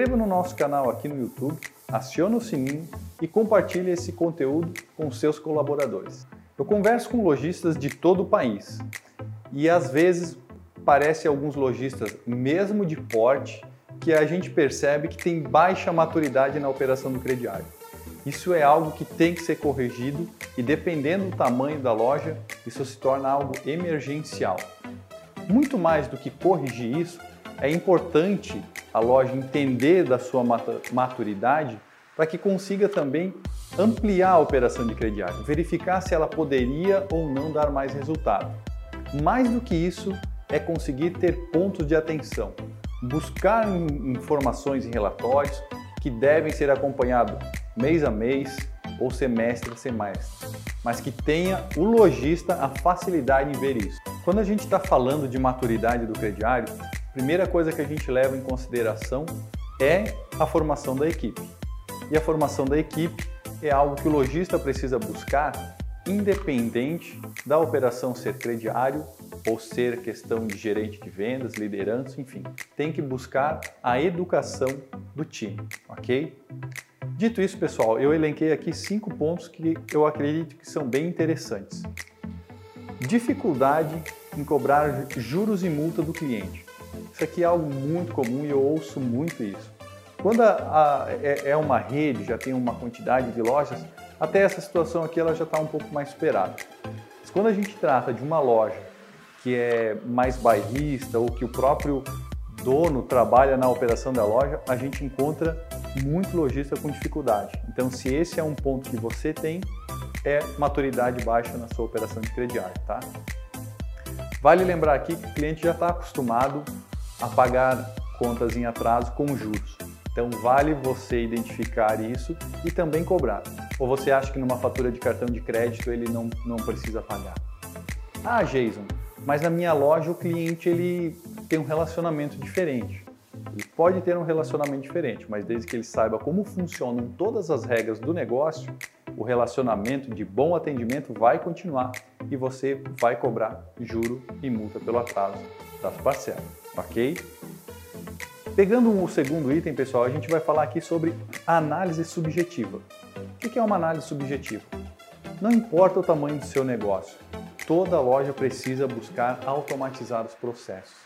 inscreva no nosso canal aqui no YouTube, acione o sininho e compartilhe esse conteúdo com seus colaboradores. Eu converso com lojistas de todo o país e às vezes parece alguns lojistas, mesmo de porte, que a gente percebe que tem baixa maturidade na operação do crediário. Isso é algo que tem que ser corrigido e dependendo do tamanho da loja, isso se torna algo emergencial. Muito mais do que corrigir isso, é importante a loja entender da sua maturidade para que consiga também ampliar a operação de crediário, verificar se ela poderia ou não dar mais resultado. Mais do que isso, é conseguir ter pontos de atenção, buscar informações e relatórios que devem ser acompanhados mês a mês ou semestre a semestre, mas que tenha o lojista a facilidade em ver isso. Quando a gente está falando de maturidade do crediário, primeira coisa que a gente leva em consideração é a formação da equipe. E a formação da equipe é algo que o lojista precisa buscar independente da operação ser crediário ou ser questão de gerente de vendas, liderança, enfim, tem que buscar a educação do time, ok? Dito isso, pessoal, eu elenquei aqui cinco pontos que eu acredito que são bem interessantes. Dificuldade em cobrar juros e multa do cliente. Isso aqui é algo muito comum e eu ouço muito isso. Quando a, a, é, é uma rede, já tem uma quantidade de lojas, até essa situação aqui ela já está um pouco mais superada. Mas quando a gente trata de uma loja que é mais bairrista ou que o próprio dono trabalha na operação da loja, a gente encontra muito lojista com dificuldade. Então, se esse é um ponto que você tem, é maturidade baixa na sua operação de crediário, tá? Vale lembrar aqui que o cliente já está acostumado a pagar contas em atraso com juros. Então vale você identificar isso e também cobrar. Ou você acha que numa fatura de cartão de crédito ele não, não precisa pagar? Ah, Jason, mas na minha loja o cliente ele tem um relacionamento diferente. Ele pode ter um relacionamento diferente, mas desde que ele saiba como funcionam todas as regras do negócio, o relacionamento de bom atendimento vai continuar e você vai cobrar juro e multa pelo atraso das parcelas, ok? Pegando o segundo item, pessoal, a gente vai falar aqui sobre análise subjetiva. O que é uma análise subjetiva? Não importa o tamanho do seu negócio, toda loja precisa buscar automatizar os processos.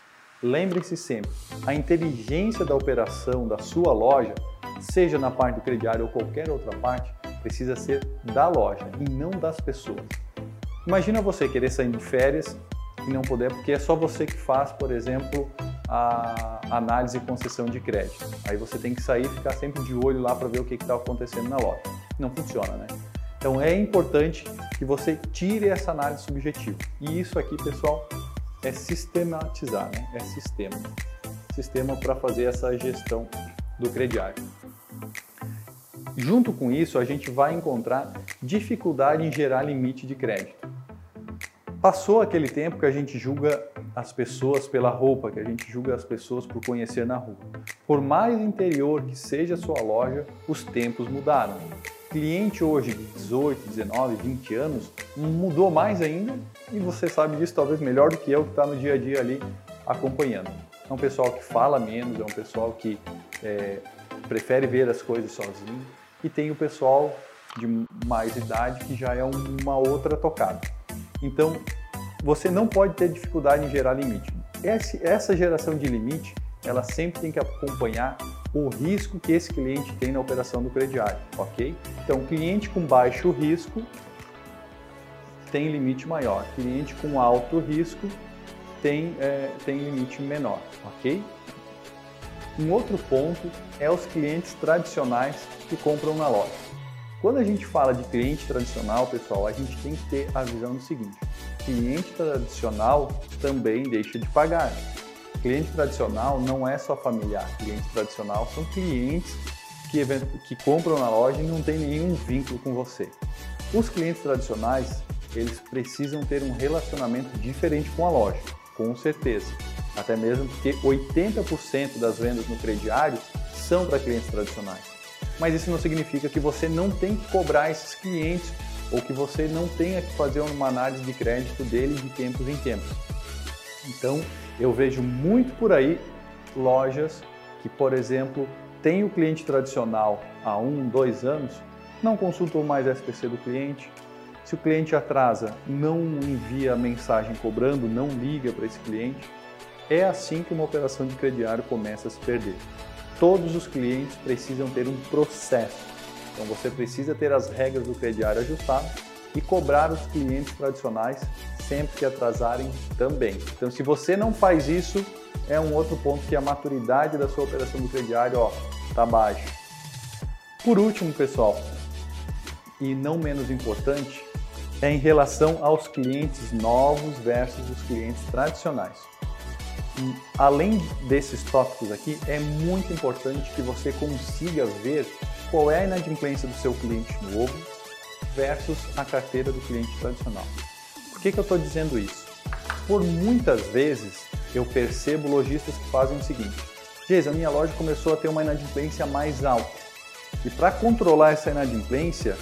Lembre-se sempre, a inteligência da operação da sua loja, seja na parte do crediário ou qualquer outra parte, precisa ser da loja e não das pessoas. Imagina você querer sair de férias e não poder, porque é só você que faz, por exemplo, a análise e concessão de crédito. Aí você tem que sair e ficar sempre de olho lá para ver o que está acontecendo na loja. Não funciona, né? Então é importante que você tire essa análise subjetiva. E isso aqui, pessoal, é sistematizar, né? É sistema. Sistema para fazer essa gestão do crediário. Junto com isso, a gente vai encontrar dificuldade em gerar limite de crédito. Passou aquele tempo que a gente julga as pessoas pela roupa, que a gente julga as pessoas por conhecer na rua. Por mais interior que seja a sua loja, os tempos mudaram cliente hoje de 18, 19, 20 anos mudou mais ainda e você sabe disso talvez melhor do que eu que está no dia a dia ali acompanhando. É um pessoal que fala menos, é um pessoal que é, prefere ver as coisas sozinho e tem o pessoal de mais idade que já é uma outra tocada. Então, você não pode ter dificuldade em gerar limite. Essa geração de limite, ela sempre tem que acompanhar o risco que esse cliente tem na operação do crediário, ok? Então, cliente com baixo risco tem limite maior, cliente com alto risco tem, é, tem limite menor, ok? Um outro ponto é os clientes tradicionais que compram na loja. Quando a gente fala de cliente tradicional, pessoal, a gente tem que ter a visão do seguinte: cliente tradicional também deixa de pagar. Cliente tradicional não é só familiar. Cliente tradicional são clientes que, que compram na loja e não tem nenhum vínculo com você. Os clientes tradicionais, eles precisam ter um relacionamento diferente com a loja, com certeza. Até mesmo porque 80% das vendas no crediário são para clientes tradicionais. Mas isso não significa que você não tem que cobrar esses clientes ou que você não tenha que fazer uma análise de crédito deles de tempos em tempos. Então, eu vejo muito por aí lojas que, por exemplo, tem o cliente tradicional há um, dois anos, não consultou mais a SPC do cliente. Se o cliente atrasa, não envia mensagem cobrando, não liga para esse cliente. É assim que uma operação de crediário começa a se perder. Todos os clientes precisam ter um processo. Então você precisa ter as regras do crediário ajustadas e cobrar os clientes tradicionais sempre que atrasarem também. Então se você não faz isso, é um outro ponto que a maturidade da sua operação do crediário, ó, tá baixa. Por último, pessoal, e não menos importante, é em relação aos clientes novos versus os clientes tradicionais. Além desses tópicos aqui, é muito importante que você consiga ver qual é a inadimplência do seu cliente novo versus a carteira do cliente tradicional. Por que, que eu estou dizendo isso? Por muitas vezes eu percebo lojistas que fazem o seguinte: Geis, a minha loja começou a ter uma inadimplência mais alta. E para controlar essa inadimplência,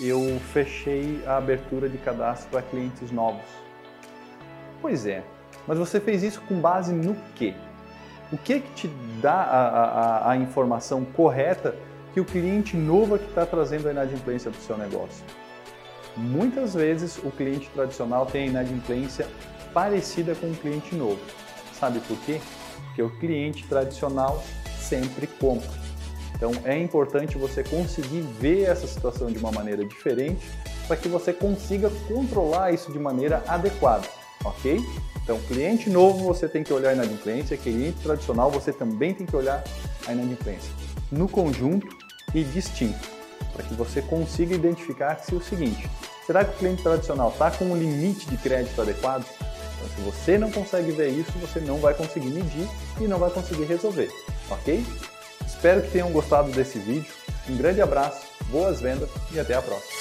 eu fechei a abertura de cadastro para clientes novos. Pois é, mas você fez isso com base no quê? O que, que te dá a, a, a informação correta que o cliente novo é que está trazendo a inadimplência para o seu negócio? Muitas vezes o cliente tradicional tem a inadimplência parecida com o cliente novo. Sabe por quê? Porque o cliente tradicional sempre compra. Então é importante você conseguir ver essa situação de uma maneira diferente para que você consiga controlar isso de maneira adequada, ok? Então, cliente novo você tem que olhar a inadimplência, cliente tradicional você também tem que olhar a inadimplência no conjunto e distinto, para que você consiga identificar se é o seguinte: será que o cliente tradicional está com um limite de crédito adequado? Então, se você não consegue ver isso, você não vai conseguir medir e não vai conseguir resolver, ok? Espero que tenham gostado desse vídeo. Um grande abraço, boas vendas e até a próxima.